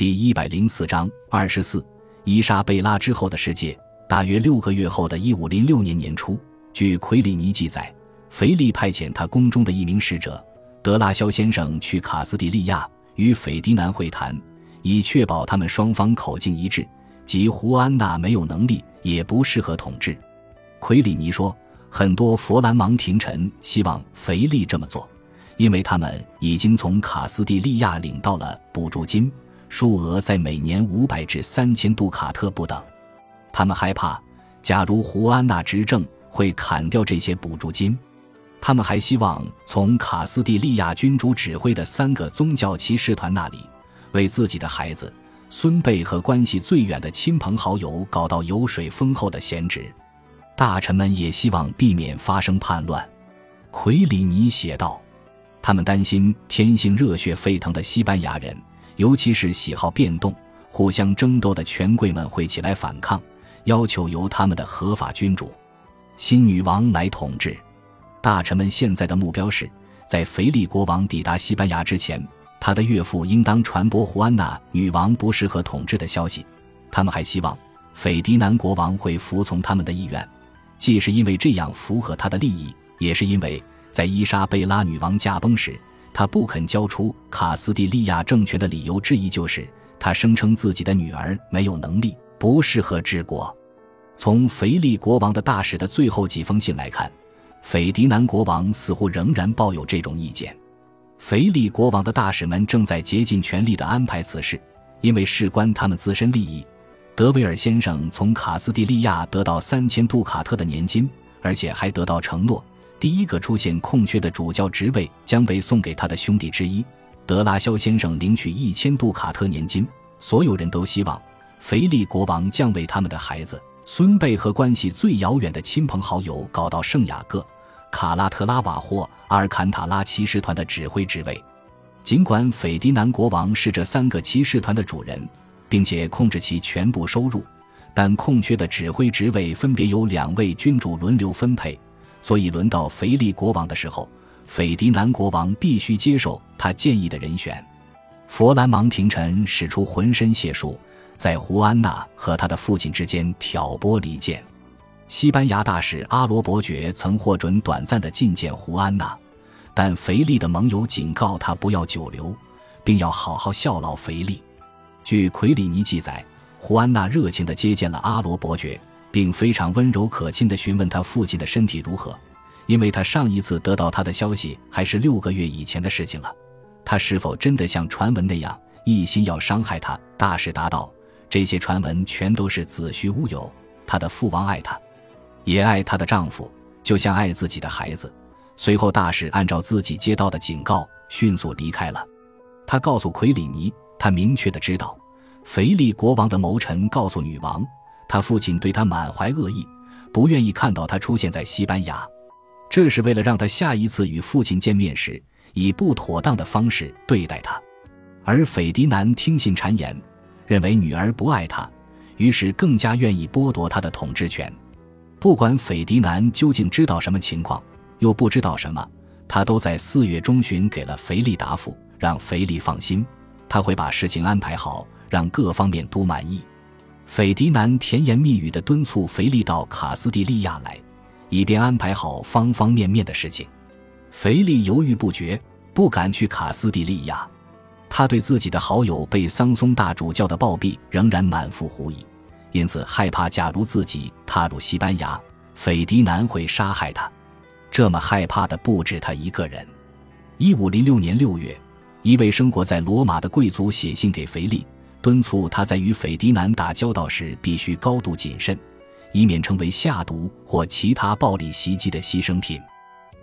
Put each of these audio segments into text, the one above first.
第一百零四章二十四，伊莎贝拉之后的世界。大约六个月后的一五零六年年初，据奎里尼记载，腓力派遣他宫中的一名使者德拉肖先生去卡斯蒂利亚与斐迪南会谈，以确保他们双方口径一致，即胡安娜没有能力，也不适合统治。奎里尼说，很多佛兰芒廷臣希望腓力这么做，因为他们已经从卡斯蒂利亚领到了补助金。数额在每年五百至三千杜卡特不等，他们害怕，假如胡安娜执政会砍掉这些补助金。他们还希望从卡斯蒂利亚君主指挥的三个宗教骑士团那里，为自己的孩子、孙辈和关系最远的亲朋好友搞到油水丰厚的闲职。大臣们也希望避免发生叛乱。奎里尼写道：“他们担心天性热血沸腾的西班牙人。”尤其是喜好变动、互相争斗的权贵们会起来反抗，要求由他们的合法君主——新女王来统治。大臣们现在的目标是在腓力国王抵达西班牙之前，他的岳父应当传播胡安娜女王不适合统治的消息。他们还希望斐迪南国王会服从他们的意愿，既是因为这样符合他的利益，也是因为在伊莎贝拉女王驾崩时。他不肯交出卡斯蒂利亚政权的理由之一，就是他声称自己的女儿没有能力，不适合治国。从腓力国王的大使的最后几封信来看，斐迪南国王似乎仍然抱有这种意见。腓力国王的大使们正在竭尽全力地安排此事，因为事关他们自身利益。德维尔先生从卡斯蒂利亚得到三千杜卡特的年金，而且还得到承诺。第一个出现空缺的主教职位将被送给他的兄弟之一德拉肖先生领取一千杜卡特年金。所有人都希望腓力国王将为他们的孩子、孙辈和关系最遥远的亲朋好友搞到圣雅各、卡拉特拉瓦或阿尔坎塔拉骑士团的指挥职位。尽管斐迪南国王是这三个骑士团的主人，并且控制其全部收入，但空缺的指挥职位分别由两位君主轮流分配。所以，轮到腓力国王的时候，斐迪南国王必须接受他建议的人选。佛兰芒廷臣使出浑身解数，在胡安娜和他的父亲之间挑拨离间。西班牙大使阿罗伯爵曾获准短暂的觐见胡安娜，但腓力的盟友警告他不要久留，并要好好效劳腓力。据奎里尼记载，胡安娜热情地接见了阿罗伯爵。并非常温柔可亲地询问他父亲的身体如何，因为他上一次得到他的消息还是六个月以前的事情了。他是否真的像传闻那样一心要伤害他？大使答道：“这些传闻全都是子虚乌有。他的父王爱他，也爱她的丈夫，就像爱自己的孩子。”随后，大使按照自己接到的警告迅速离开了。他告诉奎里尼，他明确的知道，腓力国王的谋臣告诉女王。他父亲对他满怀恶意，不愿意看到他出现在西班牙，这是为了让他下一次与父亲见面时以不妥当的方式对待他。而斐迪南听信谗言，认为女儿不爱他，于是更加愿意剥夺他的统治权。不管斐迪南究竟知道什么情况，又不知道什么，他都在四月中旬给了腓力答复，让腓力放心，他会把事情安排好，让各方面都满意。斐迪南甜言蜜语地敦促腓力到卡斯蒂利亚来，以便安排好方方面面的事情。腓力犹豫不决，不敢去卡斯蒂利亚。他对自己的好友被桑松大主教的暴毙仍然满腹狐疑，因此害怕，假如自己踏入西班牙，斐迪南会杀害他。这么害怕的不止他一个人。一五零六年六月，一位生活在罗马的贵族写信给腓力。敦促他在与斐迪南打交道时必须高度谨慎，以免成为下毒或其他暴力袭击的牺牲品。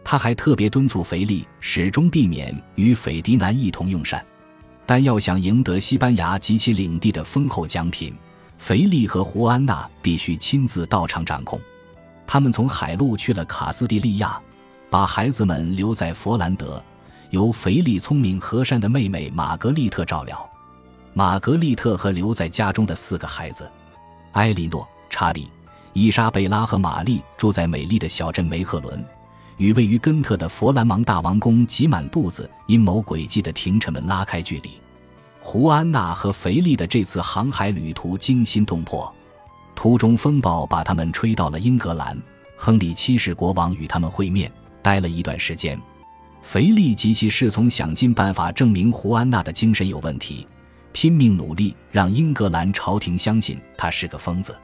他还特别敦促腓力始终避免与斐迪南一同用膳，但要想赢得西班牙及其领地的丰厚奖品，腓力和胡安娜必须亲自到场掌控。他们从海路去了卡斯蒂利亚，把孩子们留在佛兰德，由腓力聪明和善的妹妹玛格丽特照料。玛格丽特和留在家中的四个孩子，埃莉诺、查理、伊莎贝拉和玛丽住在美丽的小镇梅赫伦，与位于根特的佛兰芒大王宫挤满肚子、阴谋诡计的廷臣们拉开距离。胡安娜和腓力的这次航海旅途惊心动魄，途中风暴把他们吹到了英格兰。亨利七世国王与他们会面，待了一段时间。腓力及其侍从想尽办法证明胡安娜的精神有问题，拼命努力让英格兰朝廷相信他是个疯子。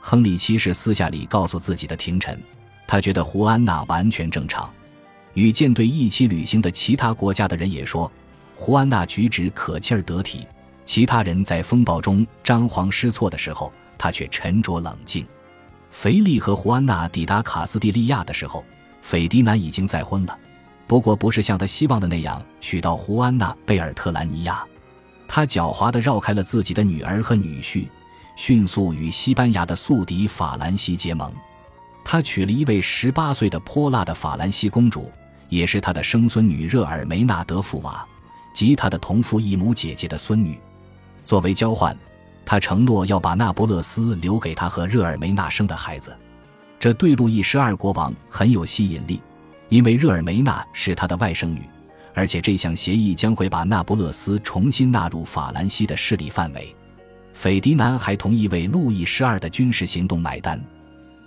亨利七世私下里告诉自己的廷臣，他觉得胡安娜完全正常。与舰队一起旅行的其他国家的人也说，胡安娜举止可气儿得体。其他人在风暴中张皇失措的时候，他却沉着冷静。腓力和胡安娜抵达卡斯蒂利亚的时候，斐迪南已经再婚了，不过不是像他希望的那样娶到胡安娜·贝尔特兰尼亚。他狡猾地绕开了自己的女儿和女婿。迅速与西班牙的宿敌法兰西结盟，他娶了一位十八岁的泼辣的法兰西公主，也是他的生孙女热尔梅纳德福瓦及他的同父异母姐姐的孙女。作为交换，他承诺要把那不勒斯留给他和热尔梅纳生的孩子。这对路易十二国王很有吸引力，因为热尔梅纳是他的外甥女，而且这项协议将会把那不勒斯重新纳入法兰西的势力范围。斐迪南还同意为路易十二的军事行动买单。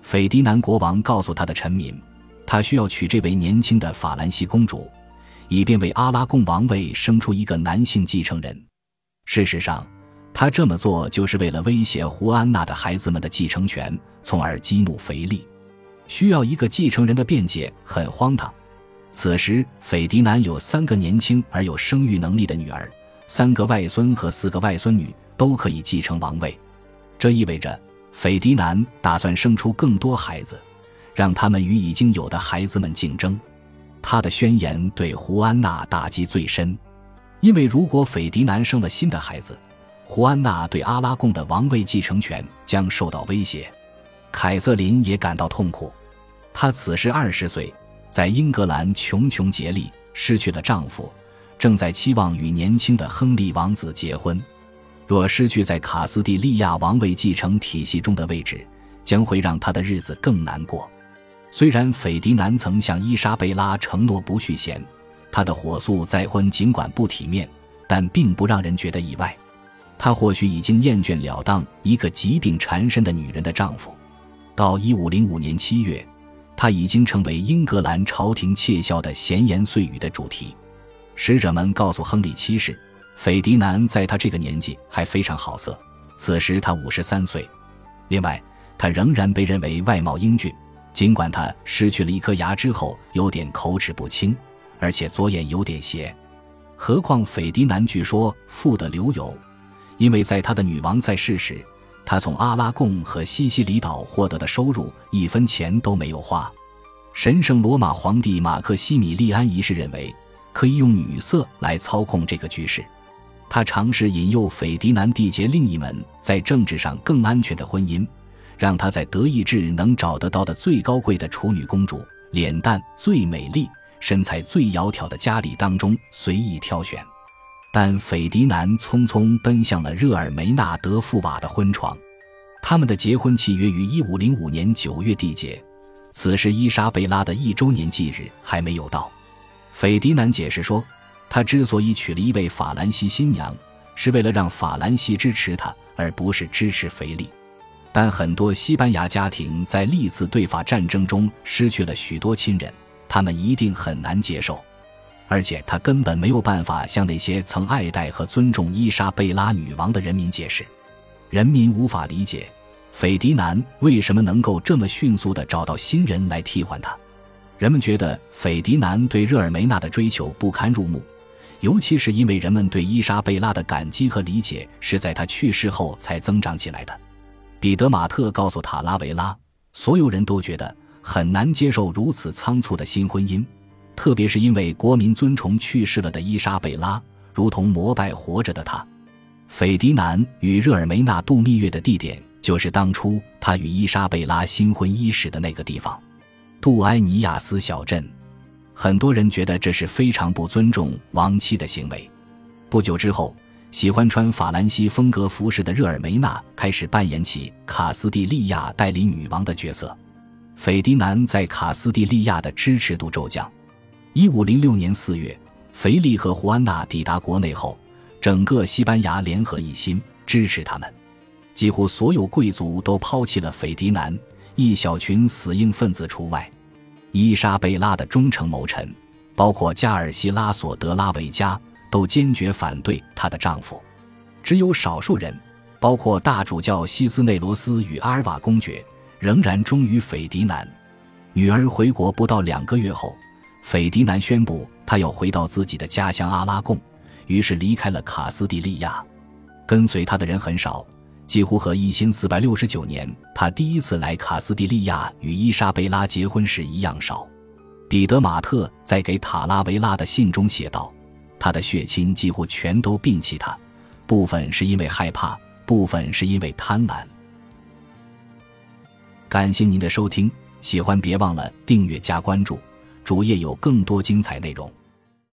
斐迪南国王告诉他的臣民，他需要娶这位年轻的法兰西公主，以便为阿拉贡王位生出一个男性继承人。事实上，他这么做就是为了威胁胡安娜的孩子们的继承权，从而激怒腓力。需要一个继承人的辩解很荒唐。此时，斐迪南有三个年轻而有生育能力的女儿，三个外孙和四个外孙女。都可以继承王位，这意味着斐迪南打算生出更多孩子，让他们与已经有的孩子们竞争。他的宣言对胡安娜打击最深，因为如果斐迪南生了新的孩子，胡安娜对阿拉贡的王位继承权将受到威胁。凯瑟琳也感到痛苦，她此时二十岁，在英格兰穷穷竭力，失去了丈夫，正在期望与年轻的亨利王子结婚。若失去在卡斯蒂利亚王位继承体系中的位置，将会让他的日子更难过。虽然斐迪南曾向伊莎贝拉承诺不续弦，他的火速再婚尽管不体面，但并不让人觉得意外。他或许已经厌倦了当一个疾病缠身的女人的丈夫。到一五零五年七月，他已经成为英格兰朝廷窃笑的闲言碎语的主题。使者们告诉亨利七世。斐迪南在他这个年纪还非常好色，此时他五十三岁。另外，他仍然被认为外貌英俊，尽管他失去了一颗牙之后有点口齿不清，而且左眼有点斜。何况斐迪南据说富得流油，因为在他的女王在世时，他从阿拉贡和西西里岛获得的收入一分钱都没有花。神圣罗马皇帝马克西米利安一世认为可以用女色来操控这个局势。他尝试引诱斐迪南缔结另一门在政治上更安全的婚姻，让他在德意志能找得到的最高贵的处女公主、脸蛋最美丽、身材最窈窕的家里当中随意挑选。但斐迪南匆匆奔向了热尔梅纳德富瓦的婚床，他们的结婚契约于一五零五年九月缔结。此时伊莎贝拉的一周年忌日还没有到。斐迪南解释说。他之所以娶了一位法兰西新娘，是为了让法兰西支持他，而不是支持腓力。但很多西班牙家庭在历次对法战争中失去了许多亲人，他们一定很难接受。而且他根本没有办法向那些曾爱戴和尊重伊莎贝拉女王的人民解释，人民无法理解斐迪南为什么能够这么迅速地找到新人来替换他。人们觉得斐迪南对热尔梅纳的追求不堪入目。尤其是因为人们对伊莎贝拉的感激和理解是在他去世后才增长起来的。彼得马特告诉塔拉维拉，所有人都觉得很难接受如此仓促的新婚姻，特别是因为国民尊崇去世了的伊莎贝拉，如同膜拜活着的他。斐迪南与热尔梅纳度蜜月的地点，就是当初他与伊莎贝拉新婚伊始的那个地方——杜埃尼亚斯小镇。很多人觉得这是非常不尊重亡妻的行为。不久之后，喜欢穿法兰西风格服饰的热尔梅纳开始扮演起卡斯蒂利亚代理女王的角色。斐迪南在卡斯蒂利亚的支持度骤降。一五零六年四月，腓力和胡安娜抵达国内后，整个西班牙联合一心支持他们。几乎所有贵族都抛弃了斐迪南，一小群死硬分子除外。伊莎贝拉的忠诚谋臣，包括加尔西拉索德拉维加，都坚决反对她的丈夫。只有少数人，包括大主教西斯内罗斯与阿尔瓦公爵，仍然忠于斐迪南。女儿回国不到两个月后，斐迪南宣布他要回到自己的家乡阿拉贡，于是离开了卡斯蒂利亚。跟随他的人很少。几乎和一千四百六十九年他第一次来卡斯蒂利亚与伊莎贝拉结婚时一样少。彼得马特在给塔拉维拉的信中写道：“他的血亲几乎全都摒弃他，部分是因为害怕，部分是因为贪婪。”感谢您的收听，喜欢别忘了订阅加关注，主页有更多精彩内容。